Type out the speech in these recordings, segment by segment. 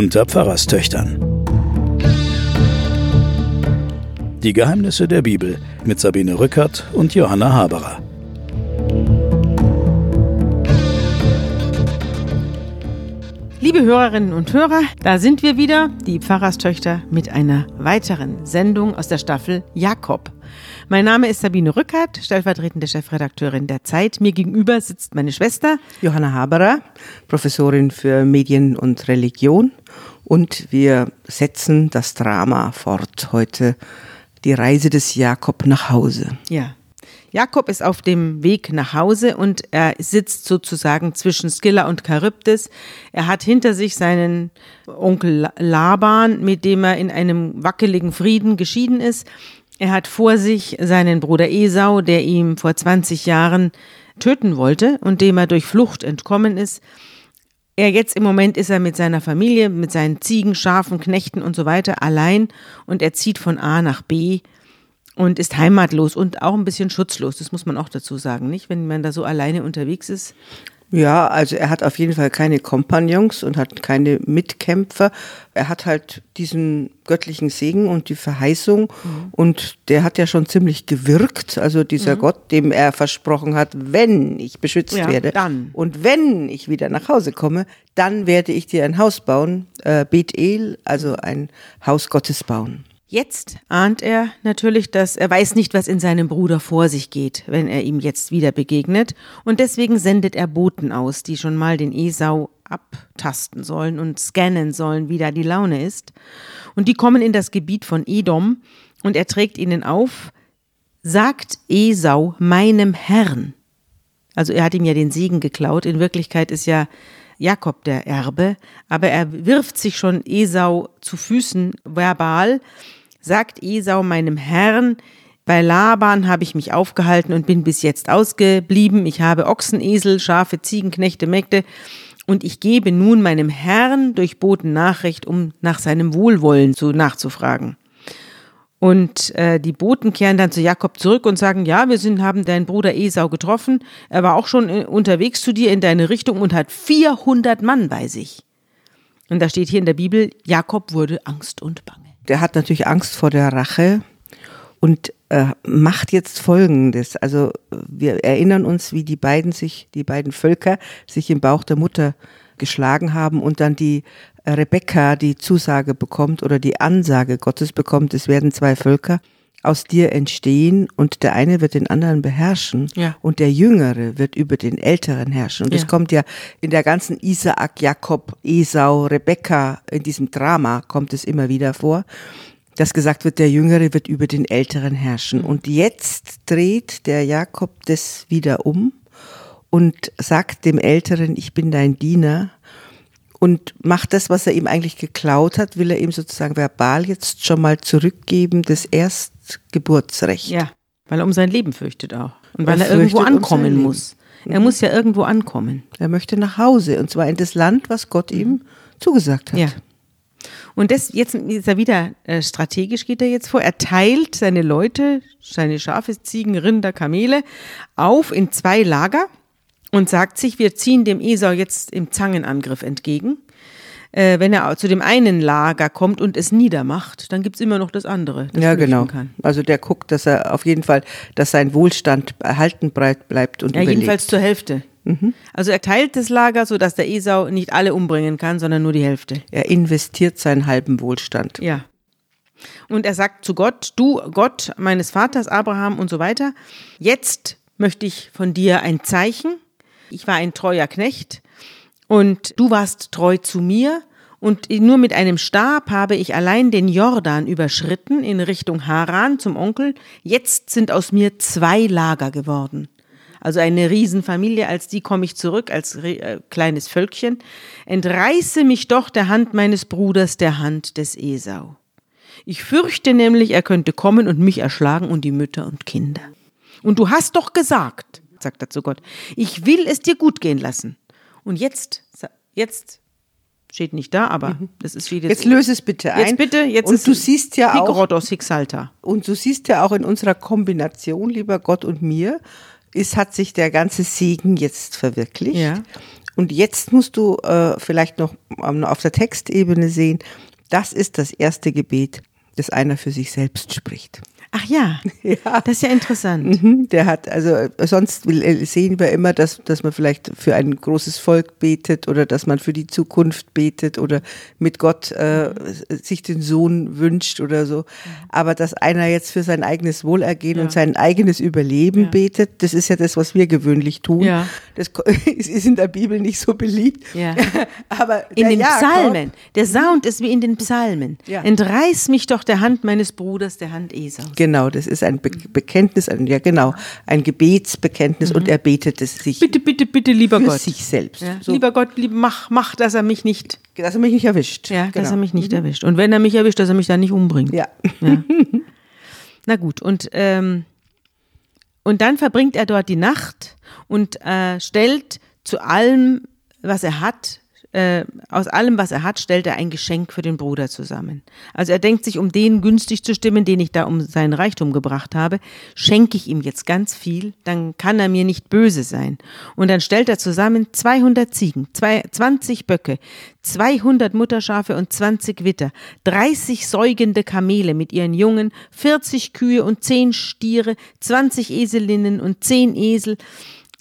unter Pfarrerstöchtern. Die Geheimnisse der Bibel mit Sabine Rückert und Johanna Haberer. Liebe Hörerinnen und Hörer, da sind wir wieder, die Pfarrerstöchter, mit einer weiteren Sendung aus der Staffel Jakob. Mein Name ist Sabine Rückert, stellvertretende Chefredakteurin der Zeit. Mir gegenüber sitzt meine Schwester Johanna Haberer, Professorin für Medien und Religion. Und wir setzen das Drama fort heute, die Reise des Jakob nach Hause. Ja. Jakob ist auf dem Weg nach Hause und er sitzt sozusagen zwischen Skilla und Charybdis. Er hat hinter sich seinen Onkel Laban, mit dem er in einem wackeligen Frieden geschieden ist. Er hat vor sich seinen Bruder Esau, der ihm vor 20 Jahren töten wollte und dem er durch Flucht entkommen ist. Er jetzt im Moment ist er mit seiner Familie, mit seinen Ziegen, Schafen, Knechten und so weiter allein und er zieht von A nach B und ist heimatlos und auch ein bisschen schutzlos. Das muss man auch dazu sagen, nicht? Wenn man da so alleine unterwegs ist. Ja, also er hat auf jeden Fall keine Kompagnons und hat keine Mitkämpfer. Er hat halt diesen göttlichen Segen und die Verheißung mhm. und der hat ja schon ziemlich gewirkt. Also dieser mhm. Gott, dem er versprochen hat, wenn ich beschützt ja, werde dann. und wenn ich wieder nach Hause komme, dann werde ich dir ein Haus bauen, äh, Bethel, also ein Haus Gottes bauen. Jetzt ahnt er natürlich, dass er weiß nicht, was in seinem Bruder vor sich geht, wenn er ihm jetzt wieder begegnet, und deswegen sendet er Boten aus, die schon mal den Esau abtasten sollen und scannen sollen, wie da die Laune ist. Und die kommen in das Gebiet von Edom, und er trägt ihnen auf, sagt Esau meinem Herrn. Also er hat ihm ja den Segen geklaut, in Wirklichkeit ist ja Jakob der Erbe, aber er wirft sich schon Esau zu Füßen verbal, sagt Esau meinem Herrn, bei Laban habe ich mich aufgehalten und bin bis jetzt ausgeblieben. Ich habe Ochsen, Esel, Schafe, Ziegen, Knechte, Mägde. Und ich gebe nun meinem Herrn durch Boten Nachricht, um nach seinem Wohlwollen zu nachzufragen. Und äh, die Boten kehren dann zu Jakob zurück und sagen, ja, wir sind, haben deinen Bruder Esau getroffen. Er war auch schon äh, unterwegs zu dir in deine Richtung und hat 400 Mann bei sich. Und da steht hier in der Bibel, Jakob wurde Angst und Bange der hat natürlich Angst vor der Rache und äh, macht jetzt Folgendes. Also wir erinnern uns, wie die beiden sich, die beiden Völker sich im Bauch der Mutter geschlagen haben und dann die Rebekka die Zusage bekommt oder die Ansage Gottes bekommt, es werden zwei Völker aus dir entstehen und der eine wird den anderen beherrschen ja. und der Jüngere wird über den Älteren herrschen. Und es ja. kommt ja in der ganzen Isaak, Jakob, Esau, Rebekka, in diesem Drama kommt es immer wieder vor, dass gesagt wird, der Jüngere wird über den Älteren herrschen. Und jetzt dreht der Jakob das wieder um und sagt dem Älteren, ich bin dein Diener und macht das, was er ihm eigentlich geklaut hat, will er ihm sozusagen verbal jetzt schon mal zurückgeben, das Erstgeburtsrecht. Ja, weil er um sein Leben fürchtet auch. Und weil er, er irgendwo ankommen um muss. Er mhm. muss ja irgendwo ankommen. Er möchte nach Hause und zwar in das Land, was Gott ihm zugesagt hat. Ja. Und das, jetzt ist er wieder äh, strategisch geht er jetzt vor. Er teilt seine Leute, seine Schafe, Ziegen, Rinder, Kamele auf in zwei Lager und sagt sich, wir ziehen dem Esau jetzt im Zangenangriff entgegen. Äh, wenn er zu dem einen Lager kommt und es niedermacht, dann gibt es immer noch das andere. Das ja, genau. Kann. Also der guckt, dass er auf jeden Fall, dass sein Wohlstand erhalten bleibt und Ja, überlebt. jedenfalls zur Hälfte. Mhm. Also er teilt das Lager, sodass der Esau nicht alle umbringen kann, sondern nur die Hälfte. Er investiert seinen halben Wohlstand. Ja. Und er sagt zu Gott, du Gott meines Vaters Abraham und so weiter, jetzt möchte ich von dir ein Zeichen ich war ein treuer Knecht und du warst treu zu mir und nur mit einem Stab habe ich allein den Jordan überschritten in Richtung Haran zum Onkel. Jetzt sind aus mir zwei Lager geworden. Also eine Riesenfamilie, als die komme ich zurück, als äh, kleines Völkchen. Entreiße mich doch der Hand meines Bruders, der Hand des Esau. Ich fürchte nämlich, er könnte kommen und mich erschlagen und die Mütter und Kinder. Und du hast doch gesagt, sagt er zu Gott. Ich will es dir gut gehen lassen. Und jetzt, jetzt steht nicht da, aber mhm. das ist wieder. Jetzt löse es bitte ein. Jetzt bitte, jetzt und du siehst ja auch. Und du siehst ja auch in unserer Kombination, lieber Gott und mir, ist, hat sich der ganze Segen jetzt verwirklicht. Ja. Und jetzt musst du äh, vielleicht noch auf der Textebene sehen, das ist das erste Gebet, das einer für sich selbst spricht. Ach ja, ja, das ist ja interessant. Mhm, der hat, also sonst äh, sehen wir immer, dass, dass man vielleicht für ein großes Volk betet oder dass man für die Zukunft betet oder mit Gott äh, sich den Sohn wünscht oder so. Aber dass einer jetzt für sein eigenes Wohlergehen ja. und sein eigenes Überleben ja. betet, das ist ja das, was wir gewöhnlich tun. Ja. Das ist in der Bibel nicht so beliebt. Ja. Aber in den Psalmen, der Sound ist wie in den Psalmen. Entreiß mich doch der Hand meines Bruders, der Hand Esau. Genau, das ist ein Be Bekenntnis, ein, ja genau, ein Gebetsbekenntnis mhm. und er betet es sich. Bitte, bitte, bitte, lieber für Gott. sich selbst. Ja. So. Lieber Gott, lieb, mach, mach, dass er mich nicht. Dass er mich nicht erwischt. Ja, genau. dass er mich nicht mhm. erwischt. Und wenn er mich erwischt, dass er mich dann nicht umbringt. Ja. ja. Na gut, und, ähm, und dann verbringt er dort die Nacht und äh, stellt zu allem, was er hat, äh, aus allem, was er hat, stellt er ein Geschenk für den Bruder zusammen. Also er denkt sich, um den günstig zu stimmen, den ich da um seinen Reichtum gebracht habe, schenke ich ihm jetzt ganz viel, dann kann er mir nicht böse sein. Und dann stellt er zusammen 200 Ziegen, 20 Böcke, 200 Mutterschafe und 20 Witter, 30 säugende Kamele mit ihren Jungen, 40 Kühe und 10 Stiere, 20 Eselinnen und 10 Esel,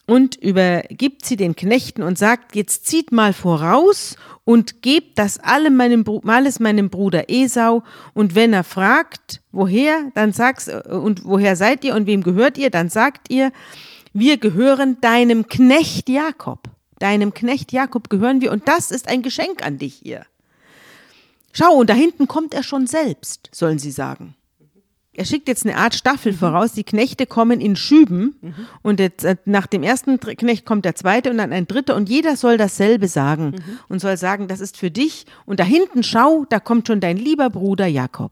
und übergibt sie den Knechten und sagt, jetzt zieht mal voraus und gebt das allem meinem, alles meinem Bruder Esau und wenn er fragt, woher, dann sagst, und woher seid ihr und wem gehört ihr, dann sagt ihr, wir gehören deinem Knecht Jakob. Deinem Knecht Jakob gehören wir und das ist ein Geschenk an dich hier. Schau, und da hinten kommt er schon selbst, sollen sie sagen. Er schickt jetzt eine Art Staffel mhm. voraus. Die Knechte kommen in Schüben mhm. und jetzt, äh, nach dem ersten Knecht kommt der zweite und dann ein dritter und jeder soll dasselbe sagen mhm. und soll sagen, das ist für dich. Und da hinten schau, da kommt schon dein lieber Bruder Jakob.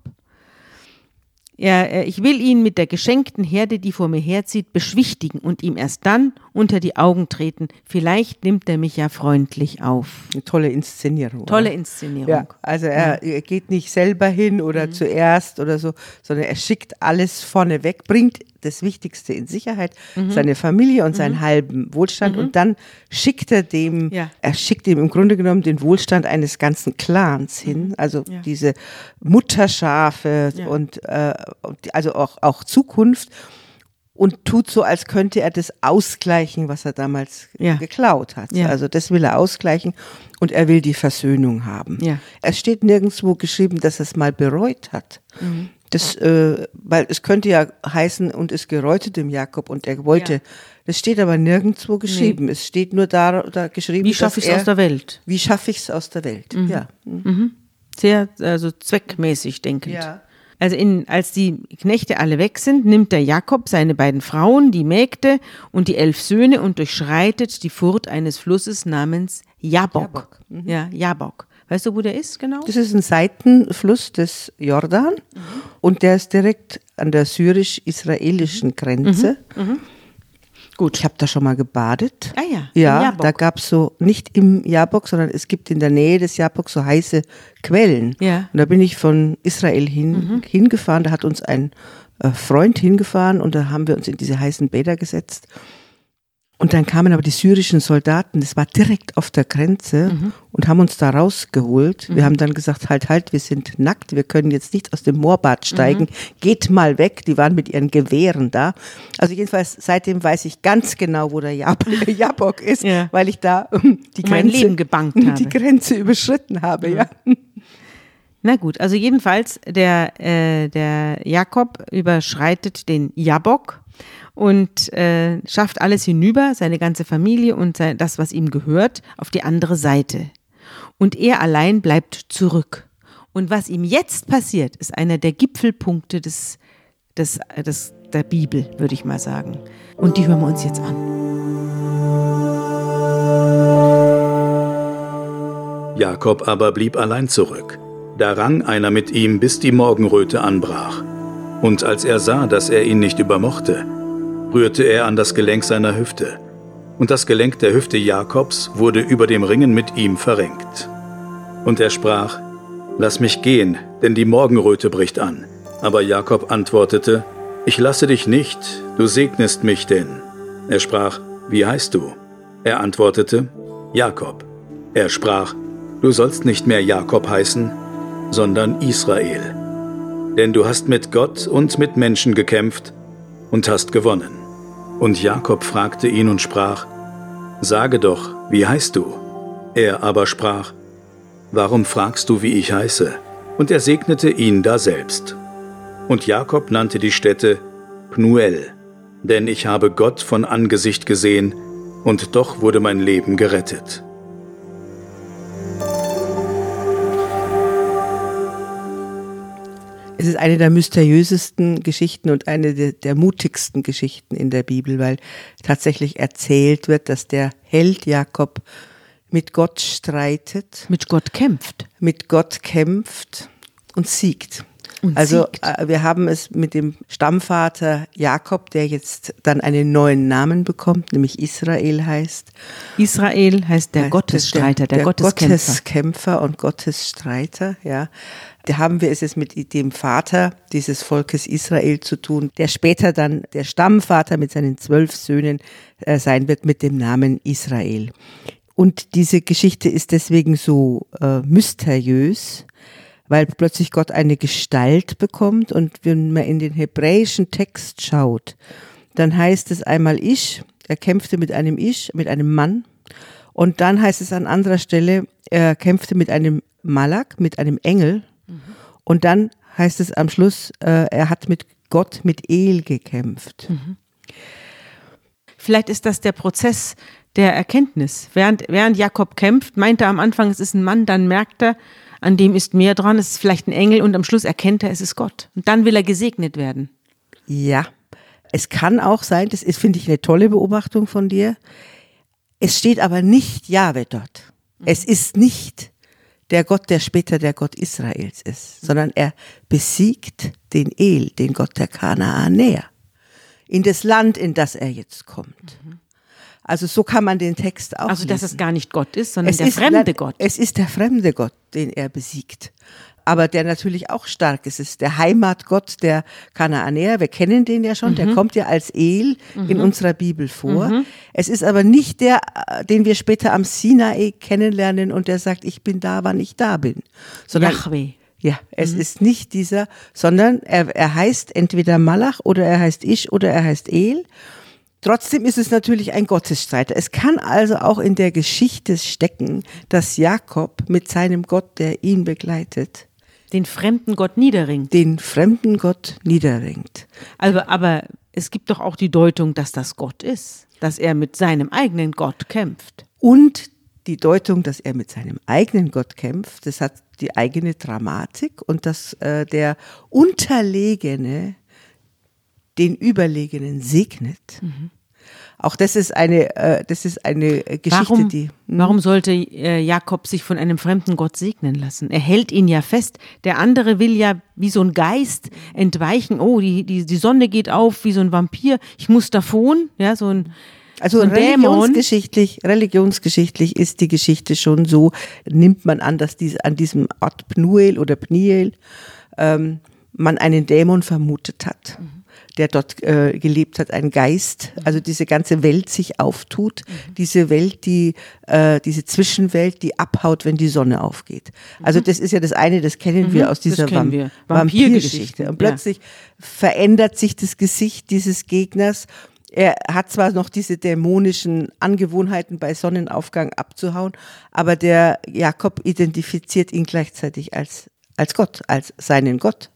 Er, äh, ich will ihn mit der geschenkten Herde, die vor mir herzieht, beschwichtigen und ihm erst dann unter die Augen treten. Vielleicht nimmt er mich ja freundlich auf. Eine tolle Inszenierung. Tolle Inszenierung. Ja, also er, er, geht nicht selber hin oder mhm. zuerst oder so, sondern er schickt alles vorne weg, bringt das Wichtigste in Sicherheit, mhm. seine Familie und seinen mhm. halben Wohlstand. Mhm. Und dann schickt er dem, ja. er schickt ihm im Grunde genommen den Wohlstand eines ganzen Clans hin, mhm. also ja. diese Mutterschafe ja. und äh, also auch, auch Zukunft und tut so, als könnte er das ausgleichen, was er damals ja. geklaut hat. Ja. Also das will er ausgleichen und er will die Versöhnung haben. Ja. Es steht nirgendwo geschrieben, dass er es mal bereut hat. Mhm. Das, äh, weil es könnte ja heißen, und es gereute dem Jakob und er wollte. Ja. Das steht aber nirgendwo geschrieben. Nee. Es steht nur da, da geschrieben. Wie schaffe ich es aus der Welt? Wie schaffe ich es aus der Welt? Mhm. Ja. Mhm. Sehr, also zweckmäßig denkend. Ja. Also in, als die Knechte alle weg sind, nimmt der Jakob seine beiden Frauen, die Mägde und die elf Söhne und durchschreitet die Furt eines Flusses namens Jabok. Jabok. Mhm. Ja, Jabok. Weißt du, wo der ist genau? Das ist ein Seitenfluss des Jordan mhm. und der ist direkt an der syrisch-israelischen Grenze. Mhm. Gut. Ich habe da schon mal gebadet. Ah ja. Ja, da gab es so, nicht im Jabok, sondern es gibt in der Nähe des Jabok so heiße Quellen. Ja. Und da bin ich von Israel hin, mhm. hingefahren. Da hat uns ein äh, Freund hingefahren und da haben wir uns in diese heißen Bäder gesetzt. Und dann kamen aber die syrischen Soldaten, das war direkt auf der Grenze mhm. und haben uns da rausgeholt. Mhm. Wir haben dann gesagt, halt, halt, wir sind nackt, wir können jetzt nicht aus dem Moorbad steigen, mhm. geht mal weg. Die waren mit ihren Gewehren da. Also jedenfalls seitdem weiß ich ganz genau, wo der Jab Jabok ist, ja. weil ich da um, die um Grenze, Leben gebankt habe. die Grenze überschritten habe, ja. Na gut, also jedenfalls der, äh, der Jakob überschreitet den Jabok und äh, schafft alles hinüber, seine ganze Familie und sein, das, was ihm gehört, auf die andere Seite. Und er allein bleibt zurück. Und was ihm jetzt passiert, ist einer der Gipfelpunkte des, des, des, der Bibel, würde ich mal sagen. Und die hören wir uns jetzt an. Jakob aber blieb allein zurück. Da rang einer mit ihm, bis die Morgenröte anbrach. Und als er sah, dass er ihn nicht übermochte, rührte er an das Gelenk seiner Hüfte, und das Gelenk der Hüfte Jakobs wurde über dem Ringen mit ihm verrenkt. Und er sprach, Lass mich gehen, denn die Morgenröte bricht an. Aber Jakob antwortete, Ich lasse dich nicht, du segnest mich denn. Er sprach, Wie heißt du? Er antwortete, Jakob. Er sprach, Du sollst nicht mehr Jakob heißen, sondern Israel. Denn du hast mit Gott und mit Menschen gekämpft und hast gewonnen. Und Jakob fragte ihn und sprach, Sage doch, wie heißt du? Er aber sprach, Warum fragst du, wie ich heiße? Und er segnete ihn daselbst. Und Jakob nannte die Stätte Pnuel, denn ich habe Gott von Angesicht gesehen, und doch wurde mein Leben gerettet. Es ist eine der mysteriösesten Geschichten und eine der, der, mutigsten Geschichten in der Bibel, weil tatsächlich erzählt wird, dass der Held Jakob mit Gott streitet. Mit Gott kämpft. Mit Gott kämpft und siegt. Und also siegt. äh, wir haben es mit dem Stammvater Jakob, der jetzt dann einen neuen Namen bekommt, nämlich Israel heißt. Israel heißt der Gottesstreiter, der, der Gotteskämpfer. Gotteskämpfer und Gottesstreiter, ja. Da haben wir es jetzt mit dem Vater dieses Volkes Israel zu tun, der später dann der Stammvater mit seinen zwölf Söhnen äh, sein wird mit dem Namen Israel. Und diese Geschichte ist deswegen so äh, mysteriös, weil plötzlich Gott eine Gestalt bekommt und wenn man in den hebräischen Text schaut, dann heißt es einmal Ich, er kämpfte mit einem Ich, mit einem Mann und dann heißt es an anderer Stelle, er kämpfte mit einem Malak, mit einem Engel und dann heißt es am Schluss, äh, er hat mit Gott, mit El gekämpft. Vielleicht ist das der Prozess der Erkenntnis. Während, während Jakob kämpft, meint er am Anfang, es ist ein Mann, dann merkt er, an dem ist mehr dran, es ist vielleicht ein Engel und am Schluss erkennt er, es ist Gott. Und dann will er gesegnet werden. Ja, es kann auch sein, das ist, finde ich, eine tolle Beobachtung von dir. Es steht aber nicht Jahwe dort. Es ist nicht der Gott, der später der Gott Israels ist, sondern er besiegt den El, den Gott der Kanaanäer, in das Land, in das er jetzt kommt. Also so kann man den Text auch Also, dass lesen. es gar nicht Gott ist, sondern Es der ist, fremde Gott. Es ist der fremde Gott, den er besiegt. Aber der natürlich auch stark ist. Es ist der Heimatgott der Kanaanäer. Wir kennen den ja schon. Mhm. Der kommt ja als El in unserer Bibel vor. Es ist aber nicht der, äh, den wir später am Sinai kennenlernen und der sagt, ich bin da, wann ich da bin. Sondern Yahweh. ja, es ist nicht dieser, sondern er, er heißt entweder Malach oder er heißt Ich oder er heißt El. Trotzdem ist es natürlich ein Gottesstreiter. Es kann also auch in der Geschichte stecken, dass Jakob mit seinem Gott, der ihn begleitet, Den fremden Gott niederringt. den fremden Gott niederringt. Also, aber es gibt doch auch die Deutung, dass das Gott ist. Dass er mit seinem eigenen Gott kämpft. Und die Deutung, dass er mit seinem eigenen Gott kämpft, das hat die eigene Dramatik und dass äh, der Unterlegene den Überlegenen segnet. Auch das ist eine, äh, das ist eine äh, Geschichte, Warum, die. warum sollte äh, Jakob sich von einem fremden Gott segnen lassen? Er hält ihn ja fest. Der andere will ja wie so ein Geist entweichen. Oh, die, die, die Sonne geht auf wie so ein Vampir. Ich muss davon. Ja, so ein, Also so ein Dämon. religionsgeschichtlich, religionsgeschichtlich ist die Geschichte schon so, nimmt man an, dass dies, an diesem Ort Pnuel oder Pniel ähm, man einen Dämon vermutet hat, der dort äh, gelebt hat, ein Geist, also diese ganze Welt sich auftut, diese Welt, die, äh, diese Zwischenwelt, die abhaut, wenn die Sonne aufgeht. Also das ist ja das eine, das kennen wir aus dieser Vamp wir. Vampirgeschichte. Und ja. plötzlich verändert sich das Gesicht dieses Gegners er hat zwar noch diese dämonischen Angewohnheiten bei Sonnenaufgang abzuhauen, aber der Jakob identifiziert ihn gleichzeitig als, als Gott, als seinen Gott,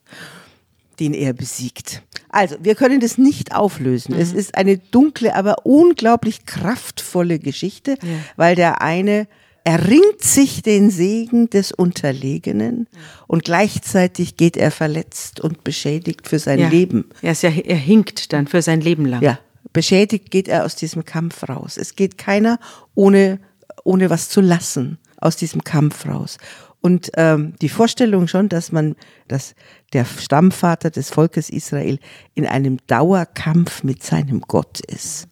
den er besiegt. Also, wir können das nicht auflösen. Es ist eine dunkle, aber unglaublich kraftvolle Geschichte, weil der eine erringt sich den Segen des Unterlegenen und gleichzeitig geht er verletzt und beschädigt für sein ja. Leben. Er, ja, er hinkt dann für sein Leben lang. Ja, beschädigt geht er aus diesem Kampf raus. Es geht keiner ohne, ohne was zu lassen aus diesem Kampf raus. Und ähm, die Vorstellung schon, dass man, dass der Stammvater des Volkes Israel in einem Dauerkampf mit seinem Gott ist.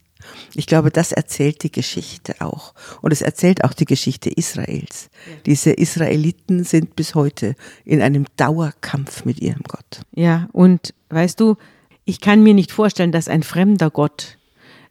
Ich glaube, das erzählt die Geschichte auch. Und es erzählt auch die Geschichte Israels. Diese Israeliten sind bis heute in einem Dauerkampf mit ihrem Gott. Ja, und weißt du, ich kann mir nicht vorstellen, dass ein fremder Gott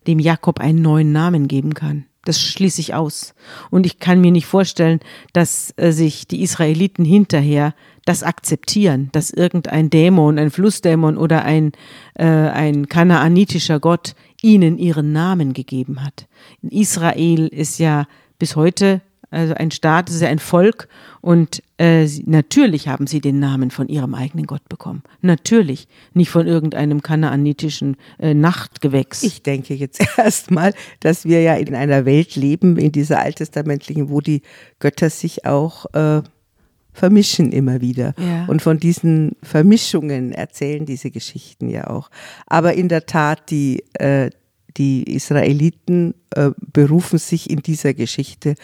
dem Jakob einen neuen Namen geben kann. Das schließe ich aus. Und ich kann mir nicht vorstellen, dass äh, sich die Israeliten hinterher das akzeptieren, dass irgendein Dämon, ein Flussdämon oder ein, äh, ein kanaanitischer Gott ihnen ihren Namen gegeben hat. Israel ist ja bis heute also ein Staat, ist ja ein Volk und äh, sie, natürlich haben sie den Namen von ihrem eigenen Gott bekommen. Natürlich, nicht von irgendeinem kanaanitischen äh, Nachtgewächs. Ich denke jetzt erstmal, dass wir ja in einer Welt leben, in dieser alttestamentlichen, wo die Götter sich auch äh, vermischen immer wieder. Ja. Und von diesen Vermischungen erzählen diese Geschichten ja auch. Aber in der Tat, die, äh, die Israeliten äh, berufen sich in dieser Geschichte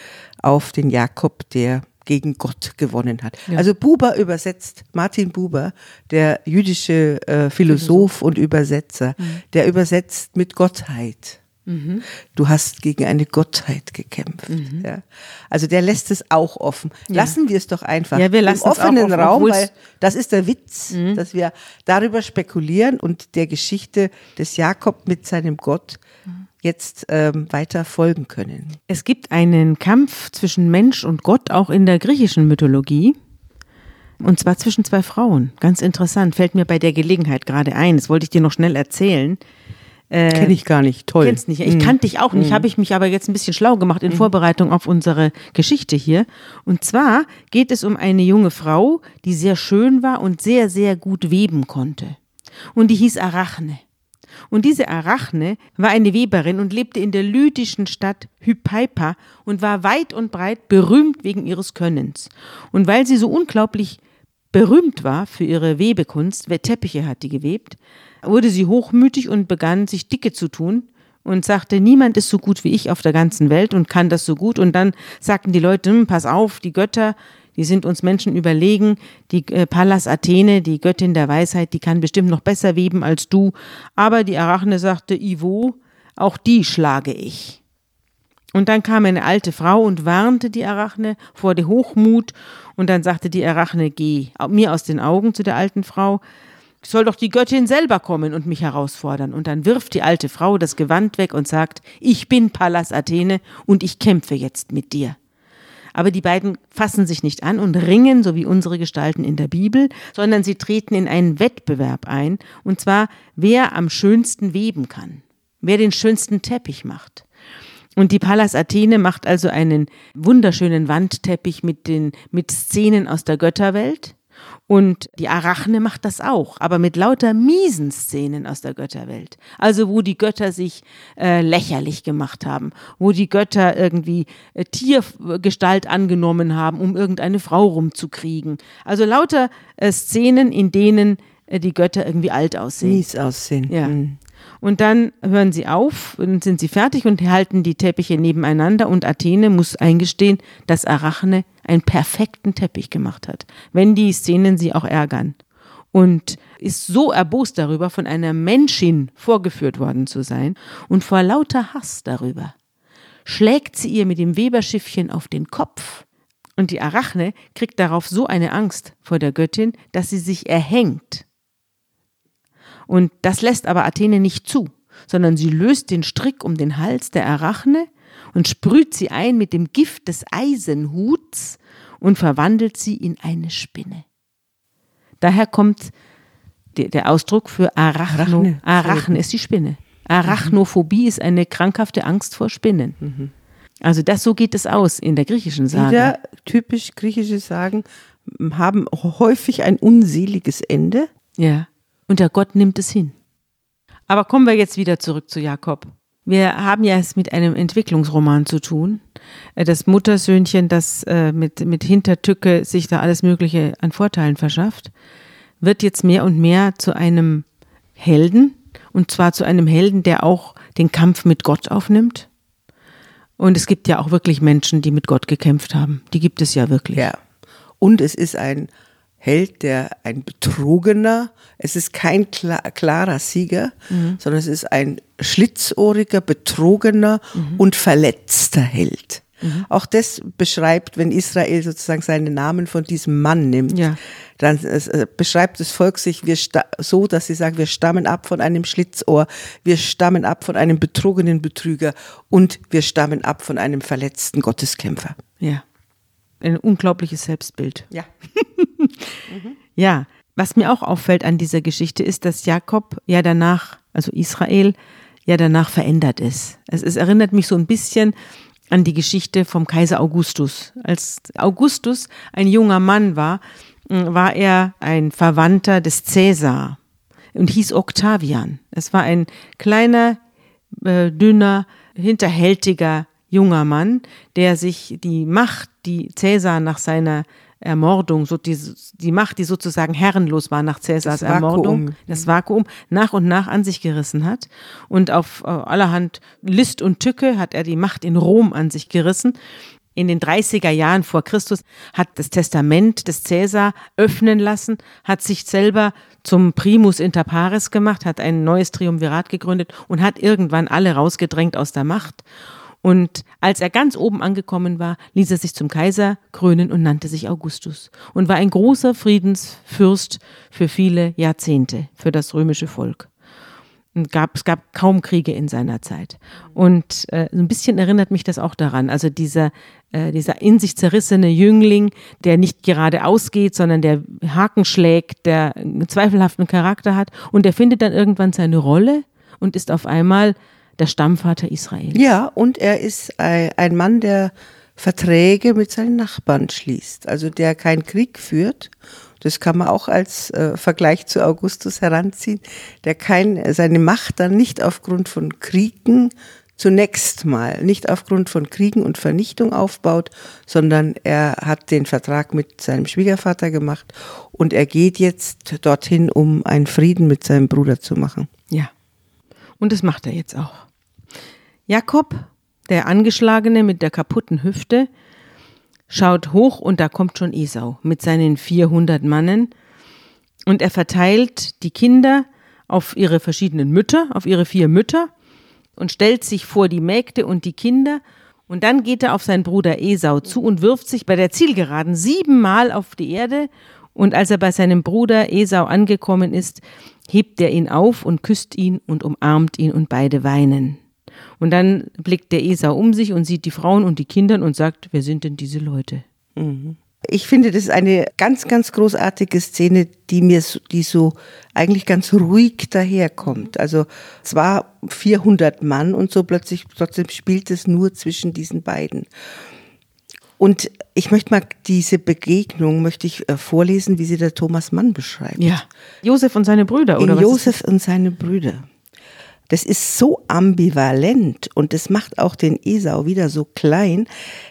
auf den Jakob, der gegen Gott gewonnen hat. Ja. Also Buber übersetzt, Martin Buber, der jüdische äh, Philosoph, Philosoph, und Übersetzer, mhm. der übersetzt mit Gottheit. Mhm. Du hast gegen eine Gottheit gekämpft. Mhm. Ja. Also der lässt es auch offen. Ja. Lassen wir es doch einfach ja, wir lassen im offenen offen, Raum, weil das ist der Witz, mhm. dass wir darüber spekulieren und der Geschichte des Jakob mit seinem Gott jetzt ähm, weiter folgen können. Es gibt einen Kampf zwischen Mensch und Gott auch in der griechischen Mythologie. Und zwar zwischen zwei Frauen. Ganz interessant, fällt mir bei der Gelegenheit gerade ein. Das wollte ich dir noch schnell erzählen. Äh, Kenne ich gar nicht, toll. Kennst nicht. Ich mhm. kannte dich auch nicht, mhm. habe ich mich aber jetzt ein bisschen schlau gemacht in mhm. Vorbereitung auf unsere Geschichte hier. Und zwar geht es um eine junge Frau, die sehr schön war und sehr, sehr gut weben konnte. Und die hieß Arachne. Und diese Arachne war eine Weberin und lebte in der lydischen Stadt Hypaipa und war weit und breit berühmt wegen ihres Könnens. Und weil sie so unglaublich berühmt war für ihre Webekunst, Teppiche hat die gewebt, wurde sie hochmütig und begann sich dicke zu tun und sagte, niemand ist so gut wie ich auf der ganzen Welt und kann das so gut. Und dann sagten die Leute, hm, pass auf, die Götter, die sind uns Menschen überlegen. Die äh, Pallas Athene, die Göttin der Weisheit, die kann bestimmt noch besser weben als du. Aber die Arachne sagte, Ivo, auch die schlage ich. Und dann kam eine alte Frau und warnte die Arachne vor dem Hochmut. Und dann sagte die Arachne, geh mir aus den Augen zu der alten Frau soll doch die Göttin selber kommen und mich herausfordern. Und dann wirft die alte Frau das Gewand weg und sagt, ich bin Pallas Athene und ich kämpfe jetzt mit dir. Aber die beiden fassen sich nicht an und ringen, so wie unsere Gestalten in der Bibel, sondern sie treten in einen Wettbewerb ein, und zwar, wer am schönsten weben kann, wer den schönsten Teppich macht. Und die Pallas Athene macht also einen wunderschönen Wandteppich mit den, mit Szenen aus der Götterwelt. Und die Arachne macht das auch, aber mit lauter miesen Szenen aus der Götterwelt. Also wo die Götter sich äh, lächerlich gemacht haben, wo die Götter irgendwie äh, Tiergestalt angenommen haben, um irgendeine Frau rumzukriegen. Also lauter äh, Szenen, in denen äh, die Götter irgendwie alt aussehen. Mies aussehen. Ja. Mhm. Und dann hören sie auf und sind sie fertig und halten die Teppiche nebeneinander und Athene muss eingestehen, dass Arachne einen perfekten Teppich gemacht hat, wenn die Szenen sie auch ärgern. Und ist so erbost darüber, von einer Menschin vorgeführt worden zu sein und vor lauter Hass darüber, schlägt sie ihr mit dem Weberschiffchen auf den Kopf. Und die Arachne kriegt darauf so eine Angst vor der Göttin, dass sie sich erhängt. Und das lässt aber Athene nicht zu, sondern sie löst den Strick um den Hals der Arachne und sprüht sie ein mit dem Gift des Eisenhuts und verwandelt sie in eine Spinne. Daher kommt der Ausdruck für Arachno. Arachne, Arachne ist die Spinne. Arachnophobie ist eine krankhafte Angst vor Spinnen. Mhm. Also das so geht es aus in der griechischen Sage. Wieder typisch griechische Sagen haben häufig ein unseliges Ende. Ja. Und der Gott nimmt es hin. Aber kommen wir jetzt wieder zurück zu Jakob. Wir haben ja es mit einem Entwicklungsroman zu tun. Äh, das Muttersöhnchen, das äh, mit, mit Hintertücke sich da alles Mögliche an Vorteilen verschafft, wird jetzt mehr und mehr zu einem Helden. Und zwar zu einem Helden, der auch den Kampf mit Gott aufnimmt. Und es gibt ja auch wirklich Menschen, die mit Gott gekämpft haben. Die gibt es ja wirklich. Ja. Und es ist ein Held, der ein Betrogener, es ist kein klar, klarer Sieger, mhm. sondern es ist ein schlitzohriger, betrogener mhm. und verletzter Held. Mhm. Auch das beschreibt, wenn Israel sozusagen seinen Namen von diesem Mann nimmt, Ja. dann äh, beschreibt das Volk sich wir so, dass sie sagen, wir stammen ab von einem Schlitzohr, wir stammen ab von einem betrogenen Betrüger und wir stammen ab von einem verletzten Gotteskämpfer. Ja. Ein unglaubliches Selbstbild. Ja. Ja, was mir auch auffällt an dieser Geschichte ist, dass Jakob ja danach, also Israel, ja danach verändert ist. Es, es erinnert mich so ein bisschen an die Geschichte vom Kaiser Augustus. Als Augustus ein junger Mann war, mh, war er ein Verwandter des Cäsar und hieß Octavian. Es war ein kleiner, äh, dünner, hinterhältiger junger Mann, der sich die Macht, die Cäsar nach seiner Ermordung, so die, die Macht, die sozusagen herrenlos war nach Cäsars Das Vakuum. Ermordung, das Vakuum, nach und nach an sich gerissen hat. Und auf äh, allerhand List und Tücke hat er die Macht in Rom an sich gerissen. In den 30er Jahren vor Christus hat das Testament des Cäsar öffnen lassen, hat sich selber zum Primus inter pares gemacht, hat ein neues Triumvirat gegründet und hat irgendwann alle rausgedrängt aus der Macht. Und als er ganz oben angekommen war, ließ er sich zum Kaiser krönen und nannte sich Augustus und war ein großer Friedensfürst für viele Jahrzehnte, für das römische Volk. Und gab, es gab kaum Kriege in seiner Zeit. Und äh, so ein bisschen erinnert mich das auch daran. Also dieser, äh, dieser in sich zerrissene Jüngling, der nicht geradeaus geht, sondern der Haken schlägt, der einen zweifelhaften Charakter hat. Und der findet dann irgendwann seine Rolle und ist auf einmal der Stammvater Israels. Ja, und er ist ein Mann, der Verträge mit seinen Nachbarn schließt, also der keinen Krieg führt. Das kann man auch als äh, Vergleich zu Augustus heranziehen, der kein, seine Macht dann nicht aufgrund von Kriegen zunächst mal, nicht aufgrund von Kriegen und Vernichtung aufbaut, sondern er hat den Vertrag mit seinem Schwiegervater gemacht und er geht jetzt dorthin, um einen Frieden mit seinem Bruder zu machen. Ja. Und das macht er jetzt auch. Jakob, der Angeschlagene mit der kaputten Hüfte, schaut hoch und da kommt schon Esau mit seinen 400 Mannen. Und er verteilt die Kinder auf ihre verschiedenen Mütter, auf ihre vier Mütter und stellt sich vor die Mägde und die Kinder. Und dann geht er auf seinen Bruder Esau zu und wirft sich bei der Zielgeraden siebenmal auf die Erde. Und als er bei seinem Bruder Esau angekommen ist, hebt er ihn auf und küsst ihn und umarmt ihn und beide weinen. Und dann blickt der Esau um sich und sieht die Frauen und die Kinder und sagt, wer sind denn diese Leute? Ich finde, das ist eine ganz, ganz großartige Szene, die mir, so- die so eigentlich ganz ruhig daherkommt. Also zwar 400 Mann und so plötzlich, trotzdem spielt es nur zwischen diesen beiden. Und ich möchte mal diese Begegnung möchte ich äh, vorlesen, wie sie der Thomas Mann beschreibt. Ja. Josef und seine Brüder, oder In was? Josef und seine Brüder. Das ist so ambivalent und das macht auch den Esau wieder so klein,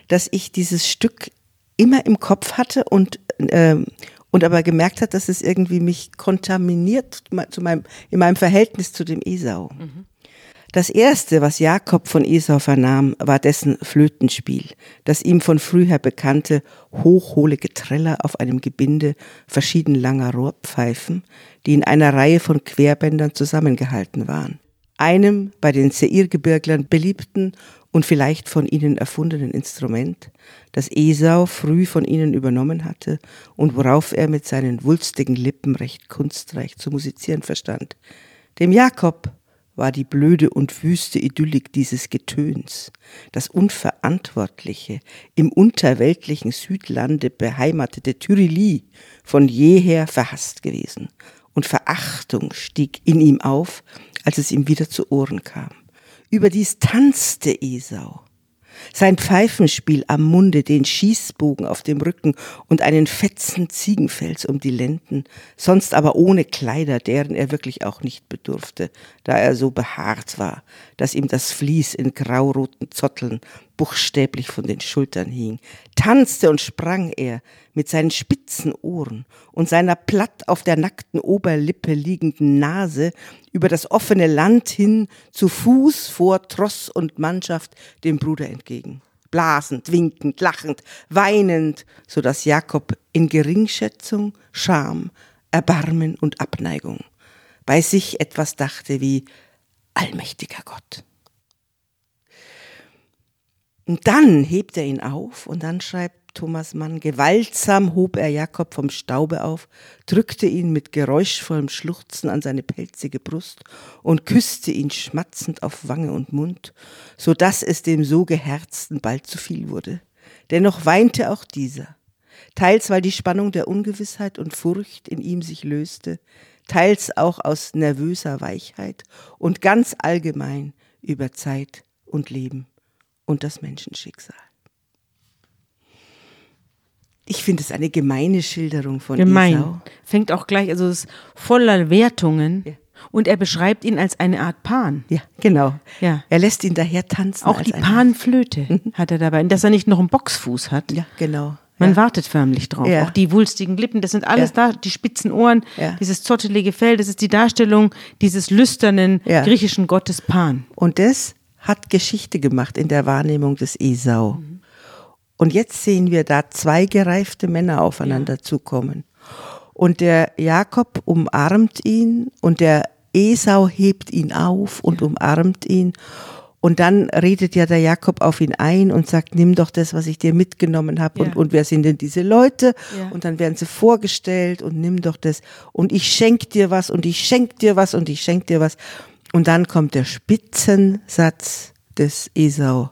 dass ich dieses Stück immer im Kopf hatte und, ähm, und aber gemerkt hat, dass es irgendwie mich kontaminiert zu meinem, in meinem Verhältnis zu dem Esau. Das erste, was Jakob von Esau vernahm, war dessen Flötenspiel, das ihm von früher bekannte hochhohle Geträller auf einem Gebinde verschieden langer Rohrpfeifen, die in einer Reihe von Querbändern zusammengehalten waren. Einem bei den Seirgebirglern beliebten und vielleicht von ihnen erfundenen Instrument, das Esau früh von ihnen übernommen hatte und worauf er mit seinen wulstigen Lippen recht kunstreich zu musizieren verstand. Dem Jakob war die blöde und wüste Idyllik dieses Getöns, das unverantwortliche, im unterweltlichen Südlande beheimatete Tyrilli, von jeher verhasst gewesen, und Verachtung stieg in ihm auf, als es ihm wieder zu Ohren kam. Überdies tanzte Esau. Sein Pfeifenspiel am Munde, den Schießbogen auf dem Rücken und einen fetzen Ziegenfels um die Lenden, sonst aber ohne Kleider, deren er wirklich auch nicht bedurfte, da er so behaart war, dass ihm das Vlies in grauroten Zotteln buchstäblich von den Schultern hing, tanzte und sprang er mit seinen spitzen Ohren und seiner platt auf der nackten Oberlippe liegenden Nase über das offene Land hin zu Fuß vor Tross und Mannschaft dem Bruder entgegen. Blasend, winkend, lachend, weinend, so dass Jakob in Geringschätzung, Scham, Erbarmen und Abneigung bei sich etwas dachte wie allmächtiger Gott. Und dann hebt er ihn auf und dann schreibt Thomas Mann, gewaltsam hob er Jakob vom Staube auf, drückte ihn mit geräuschvollem Schluchzen an seine pelzige Brust und küsste ihn schmatzend auf Wange und Mund, so dass es dem so Geherzten bald zu viel wurde. Dennoch weinte auch dieser, teils weil die Spannung der Ungewissheit und Furcht in ihm sich löste, teils auch aus nervöser Weichheit und ganz allgemein über Zeit und Leben und das Menschenschicksal. Ich finde es eine gemeine Schilderung von Gemein. Esau. Fängt auch gleich, also es ist voller Wertungen. Ja. Und er beschreibt ihn als eine Art Pan. Ja, genau. Ja. Er lässt ihn daher tanzen. Auch die Panflöte hat er dabei. Dass er nicht noch einen Boxfuß hat. Ja, genau. Man ja. wartet förmlich drauf. Ja. Auch die wulstigen Lippen, das sind alles Ja. da, die spitzen Ohren, dieses zottelige Fell, das ist die Darstellung dieses lüsternen griechischen Gottes Pan. Und das hat Geschichte gemacht in der Wahrnehmung des Esau. Und jetzt sehen wir da zwei gereifte Männer aufeinander zukommen. Und der Jakob umarmt ihn und der Esau hebt ihn auf und umarmt ihn. Und dann redet ja der Jakob auf ihn ein und sagt, nimm doch das, was ich dir mitgenommen habe. Und, Ja. und wer sind denn diese Leute? Ja. Und dann werden sie vorgestellt und nimm doch das. Und ich schenk dir was und ich schenk dir was und ich schenk dir was. Und dann kommt der Spitzensatz des Esau.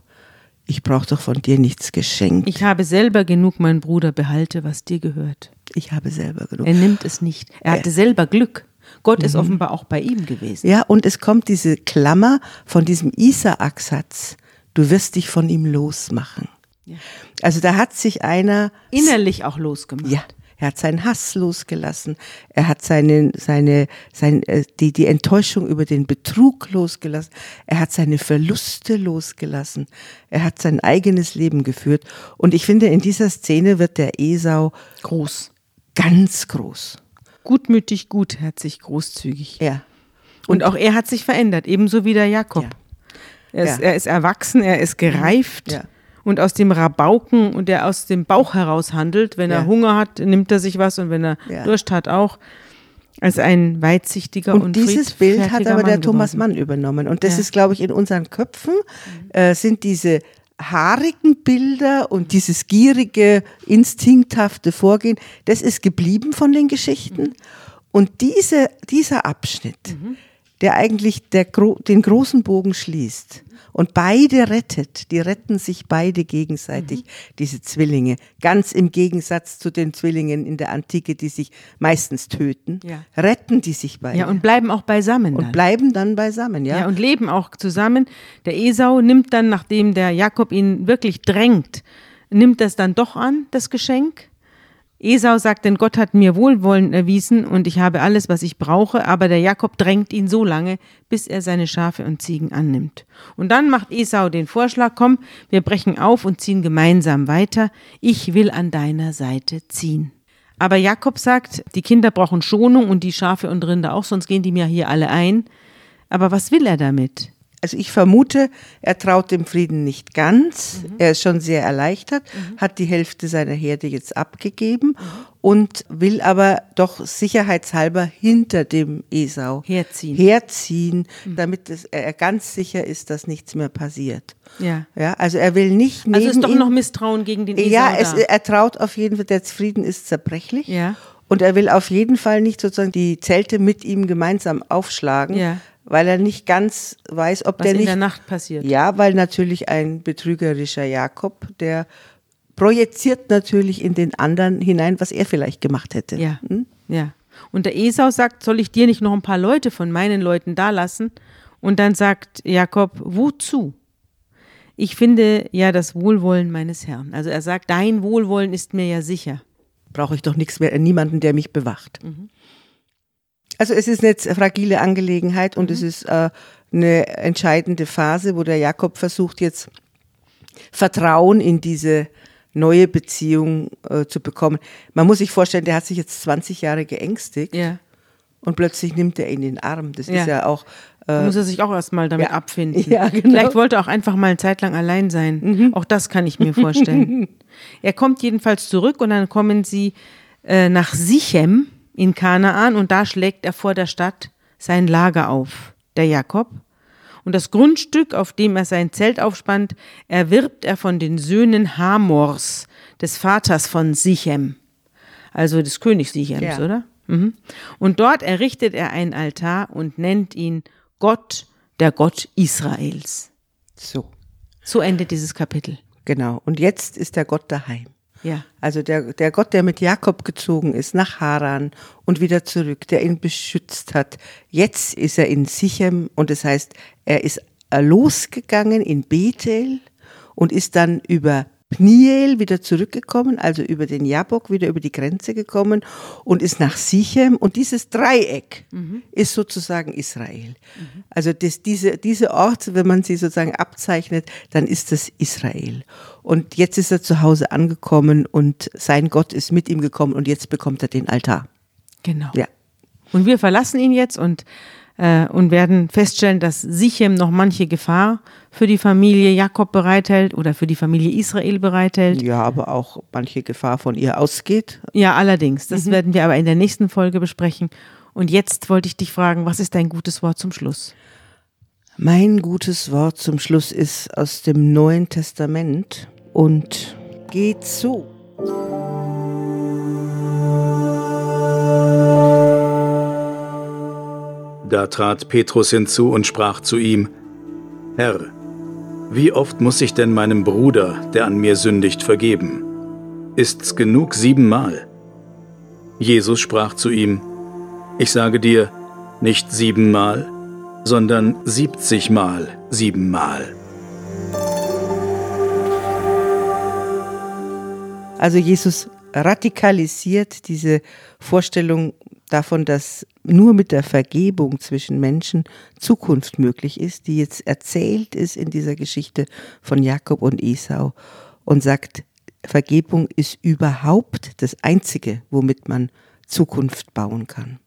Ich brauche doch von dir nichts geschenkt. Ich habe selber genug, mein Bruder, behalte, was dir gehört. Ich habe selber genug. Er nimmt es nicht. Er hatte selber Glück. Gott Mhm. ist offenbar auch bei ihm gewesen. Ja, und es kommt diese Klammer von diesem Isaak-Satz. Du wirst dich von ihm losmachen. Also da hat sich einer Innerlich auch losgemacht. Ja, er hat seinen Hass losgelassen. Er hat seine, seine, sein, äh, die, die Enttäuschung über den Betrug losgelassen. Er hat seine Verluste losgelassen. Er hat sein eigenes Leben geführt. Und ich finde, in dieser Szene wird der Esau Groß. ganz groß. Gutmütig, gutherzig, großzügig. Ja. Und, auch er hat sich verändert, ebenso wie der Jakob. Ja. Er, ist, Ja. er ist erwachsen, er ist gereift. Ja. Und aus dem Rabauken und der aus dem Bauch heraus handelt, wenn er Hunger hat, nimmt er sich was und wenn er. Durst hat auch, als ein weitsichtiger und, Und dieses Bild hat aber der Mann Thomas geworden. Mann übernommen. Und das ist, glaube ich, in unseren Köpfen äh, sind diese haarigen Bilder und dieses gierige, instinkthafte Vorgehen, das ist geblieben von den Geschichten. Und diese, dieser Abschnitt, der eigentlich der, den großen Bogen schließt und beide rettet, die retten sich beide gegenseitig, diese Zwillinge, ganz im Gegensatz zu den Zwillingen in der Antike, die sich meistens töten, Ja. retten die sich beide Ja, und bleiben auch beisammen. und dann. bleiben dann beisammen, ja. Ja, und leben auch zusammen. Der Esau nimmt dann, nachdem der Jakob ihn wirklich drängt, nimmt das dann doch an, das Geschenk. Esau sagt, denn Gott hat mir Wohlwollen erwiesen und ich habe alles, was ich brauche, aber der Jakob drängt ihn so lange, bis er seine Schafe und Ziegen annimmt. Und dann macht Esau den Vorschlag, komm, wir brechen auf und ziehen gemeinsam weiter. Ich will an deiner Seite ziehen. Aber Jakob sagt, die Kinder brauchen Schonung und die Schafe und Rinder auch, sonst gehen die mir hier alle ein. Aber was will er damit? Also ich vermute, er traut dem Frieden nicht ganz. Er ist schon sehr erleichtert, hat die Hälfte seiner Herde jetzt abgegeben und will aber doch sicherheitshalber hinter dem Esau Herziehen. herziehen, damit es, er ganz sicher ist, dass nichts mehr passiert. Ja. Ja, also er will nicht neben Also ist doch ihm, noch Misstrauen gegen den Esau Ja, es, er traut auf jeden Fall, der Frieden ist zerbrechlich. Ja. Und er will auf jeden Fall nicht sozusagen die Zelte mit ihm gemeinsam aufschlagen, Ja. Weil er nicht ganz weiß, ob was der in nicht. der Nacht passiert. Ja, weil natürlich ein betrügerischer Jakob, der projiziert natürlich in den anderen hinein, was er vielleicht gemacht hätte. Ja. Hm? ja. Und der Esau sagt, soll ich dir nicht noch ein paar Leute von meinen Leuten da lassen? Und dann sagt Jakob, wozu? Ich finde ja das Wohlwollen meines Herrn. Also er sagt, dein Wohlwollen ist mir ja sicher. Brauche ich doch nichts mehr, niemanden, der mich bewacht. Mhm. Also es ist eine fragile Angelegenheit und Mhm. es ist äh, eine entscheidende Phase, wo der Jakob versucht jetzt Vertrauen in diese neue Beziehung äh, zu bekommen. Man muss sich vorstellen, der hat sich jetzt 20 Jahre geängstigt Ja. und plötzlich nimmt er ihn in den Arm. Das Ja. ist ja auch Da äh, muss er sich auch erstmal damit ja. abfinden. Ja, genau. Vielleicht wollte er auch einfach mal eine Zeit lang allein sein. Auch das kann ich mir vorstellen. er kommt jedenfalls zurück und dann kommen sie äh, nach Sichem in Kanaan und da schlägt er vor der Stadt sein Lager auf, der Jakob. Und das Grundstück, auf dem er sein Zelt aufspannt, erwirbt er von den Söhnen Hamors, des Vaters von Sichem, also des Königs Sichems, ja. oder? Mhm. Und dort errichtet er einen Altar und nennt ihn Gott, der Gott Israels. So. So endet dieses Kapitel. Genau. Und jetzt ist der Gott daheim. Ja. Also der, der Gott, der mit Jakob gezogen ist nach Haran und wieder zurück, der ihn beschützt hat. Jetzt ist er in Sichem und das heißt, er ist losgegangen in Bethel und ist dann über Pniel wieder zurückgekommen, also über den Jabok wieder über die Grenze gekommen und ist nach Sichem. Und dieses Dreieck mhm. ist sozusagen Israel. Mhm. Also das, diese, diese Orte, wenn man sie sozusagen abzeichnet, dann ist das Israel. Und jetzt ist er zu Hause angekommen und sein Gott ist mit ihm gekommen und jetzt bekommt er den Altar. Genau. Ja. Und wir verlassen ihn jetzt und äh, und werden feststellen, dass Sichem noch manche Gefahr für die Familie Jakob bereithält oder für die Familie Israel bereithält. Ja, aber auch manche Gefahr von ihr ausgeht. Ja, allerdings. Das mhm. werden wir aber in der nächsten Folge besprechen. Und jetzt wollte ich dich fragen, was ist dein gutes Wort zum Schluss? Mein gutes Wort zum Schluss ist aus dem Neuen Testament und geht so. Da trat Petrus hinzu und sprach zu ihm, Herr, wie oft muss ich denn meinem Bruder, der an mir sündigt, vergeben? Ist's genug siebenmal? Jesus sprach zu ihm, Ich sage dir, nicht siebenmal, sondern siebzigmal siebenmal. Also Jesus radikalisiert diese Vorstellung davon, dass nur mit der Vergebung zwischen Menschen Zukunft möglich ist, die jetzt erzählt ist in dieser Geschichte von Jakob und Esau und sagt, Vergebung ist überhaupt das Einzige, womit man Zukunft bauen kann.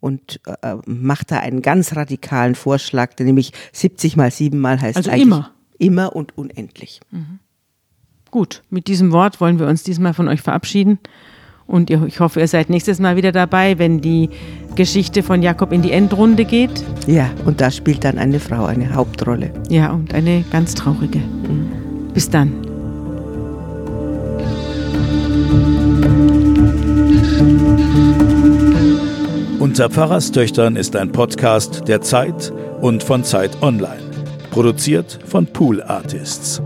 Und äh, macht da einen ganz radikalen Vorschlag, der nämlich 70 mal 7 mal heißt also immer. immer und unendlich. Mhm. Gut, mit diesem Wort wollen wir uns diesmal von euch verabschieden. Und ich hoffe, ihr seid nächstes Mal wieder dabei, wenn die Geschichte von Jakob in die Endrunde geht. Ja, und da spielt dann eine Frau eine Hauptrolle. Ja, und eine ganz traurige. Mhm. Bis dann. Unter Pfarrerstöchtern ist ein Podcast der Zeit und von Zeit Online. Produziert von Pool Artists.